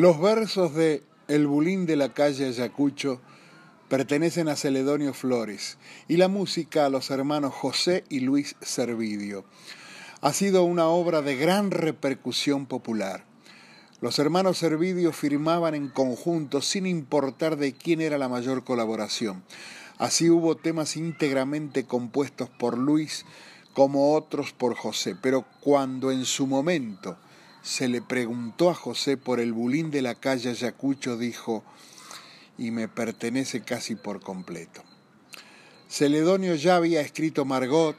Los versos de El Bulín de la calle Ayacucho pertenecen a Celedonio Flores y la música a los hermanos José y Luis Servidio. Ha sido una obra de gran repercusión popular. Los hermanos Servidio firmaban en conjunto sin importar de quién era la mayor colaboración. Así hubo temas íntegramente compuestos por Luis como otros por José, pero cuando en su momento se le preguntó a José por el bulín de la calle Ayacucho, dijo, y me pertenece casi por completo. Celedonio ya había escrito Margot,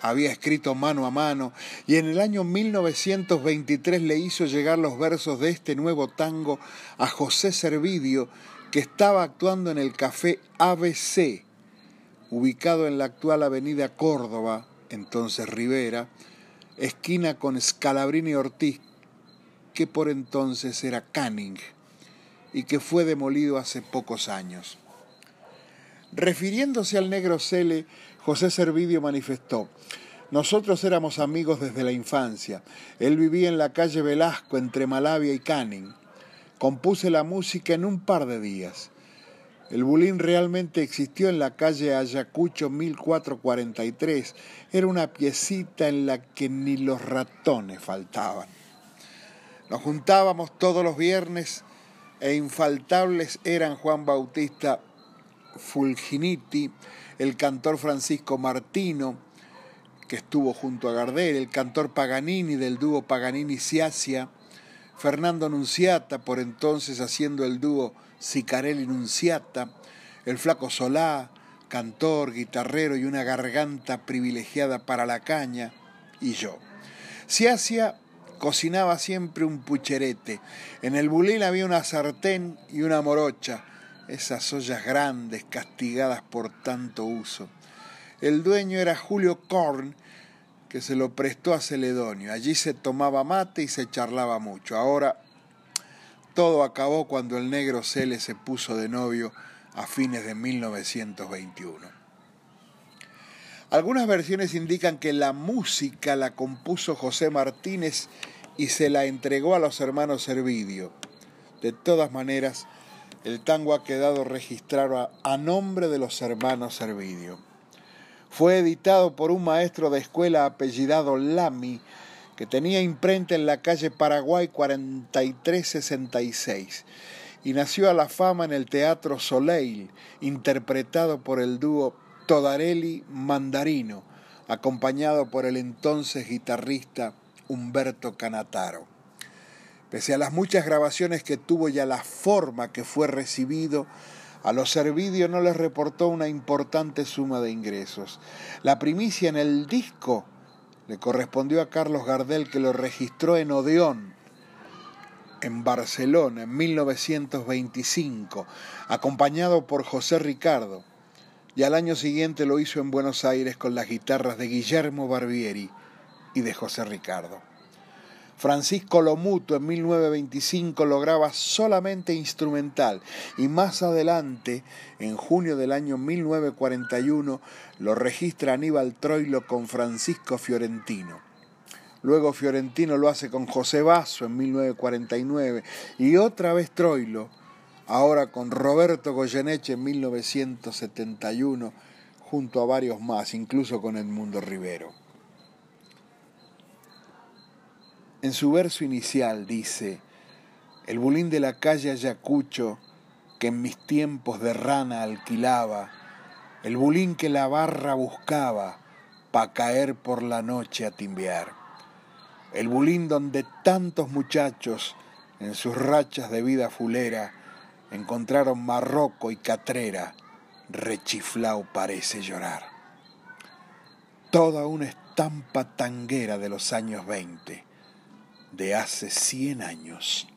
había escrito mano a mano, y en el año 1923 le hizo llegar los versos de este nuevo tango a José Servidio, que estaba actuando en el café ABC, ubicado en la actual avenida Córdoba, entonces Rivera, esquina con Scalabrini Ortiz, que por entonces era Canning y que fue demolido hace pocos años. Refiriéndose al negro Cele, José Servidio manifestó, nosotros éramos amigos desde la infancia. Él vivía en la calle Velasco entre Malavia y Canning. Compuse la música en un par de días. El bulín realmente existió en la calle Ayacucho 1443. Era una piecita en la que ni los ratones faltaban. Nos juntábamos todos los viernes e infaltables eran Juan Bautista Fulginiti, el cantor Francisco Martino, que estuvo junto a Gardel, el cantor Paganini del dúo Paganini-Siasia, Fernando Nunciata, por entonces haciendo el dúo Sicarelli-Nunciata, el flaco Solá, cantor, guitarrero y una garganta privilegiada para la caña, y yo. Cocinaba siempre un pucherete. En el bulín había una sartén y una morocha, esas ollas grandes castigadas por tanto uso. El dueño era Julio Korn, que se lo prestó a Celedonio. Allí se tomaba mate y se charlaba mucho. Ahora todo acabó cuando el negro Cele se puso de novio a fines de 1921. Algunas versiones indican que la música la compuso José Martínez y se la entregó a los hermanos Servidio. De todas maneras, el tango ha quedado registrado a, nombre de los hermanos Servidio. Fue editado por un maestro de escuela apellidado Lamy, que tenía imprenta en la calle Paraguay 4366 y nació a la fama en el Teatro Soleil, interpretado por el dúo Todarelli Mandarino, acompañado por el entonces guitarrista Humberto Canataro. Pese a las muchas grabaciones que tuvo y a la forma que fue recibido, a los Servidio no les reportó una importante suma de ingresos. La primicia en el disco le correspondió a Carlos Gardel que lo registró en Odeón, en Barcelona, en 1925, acompañado por José Ricardo y al año siguiente lo hizo en Buenos Aires con las guitarras de Guillermo Barbieri y de José Ricardo. Francisco Lomuto en 1925 lo graba solamente instrumental y más adelante, en junio del año 1941, lo registra Aníbal Troilo con Francisco Fiorentino. Luego Fiorentino lo hace con José Basso en 1949 y otra vez Troilo ahora con Roberto Goyeneche en 1971, junto a varios más, incluso con Edmundo Rivero. En su verso inicial dice, el bulín de la calle Ayacucho, que en mis tiempos de rana alquilaba, el bulín que la barra buscaba, pa' caer por la noche a timbear. El bulín donde tantos muchachos, en sus rachas de vida fulera, encontraron Marroco y Catrera, rechiflao parece llorar. Toda una estampa tanguera de los años 20, de hace 100 años.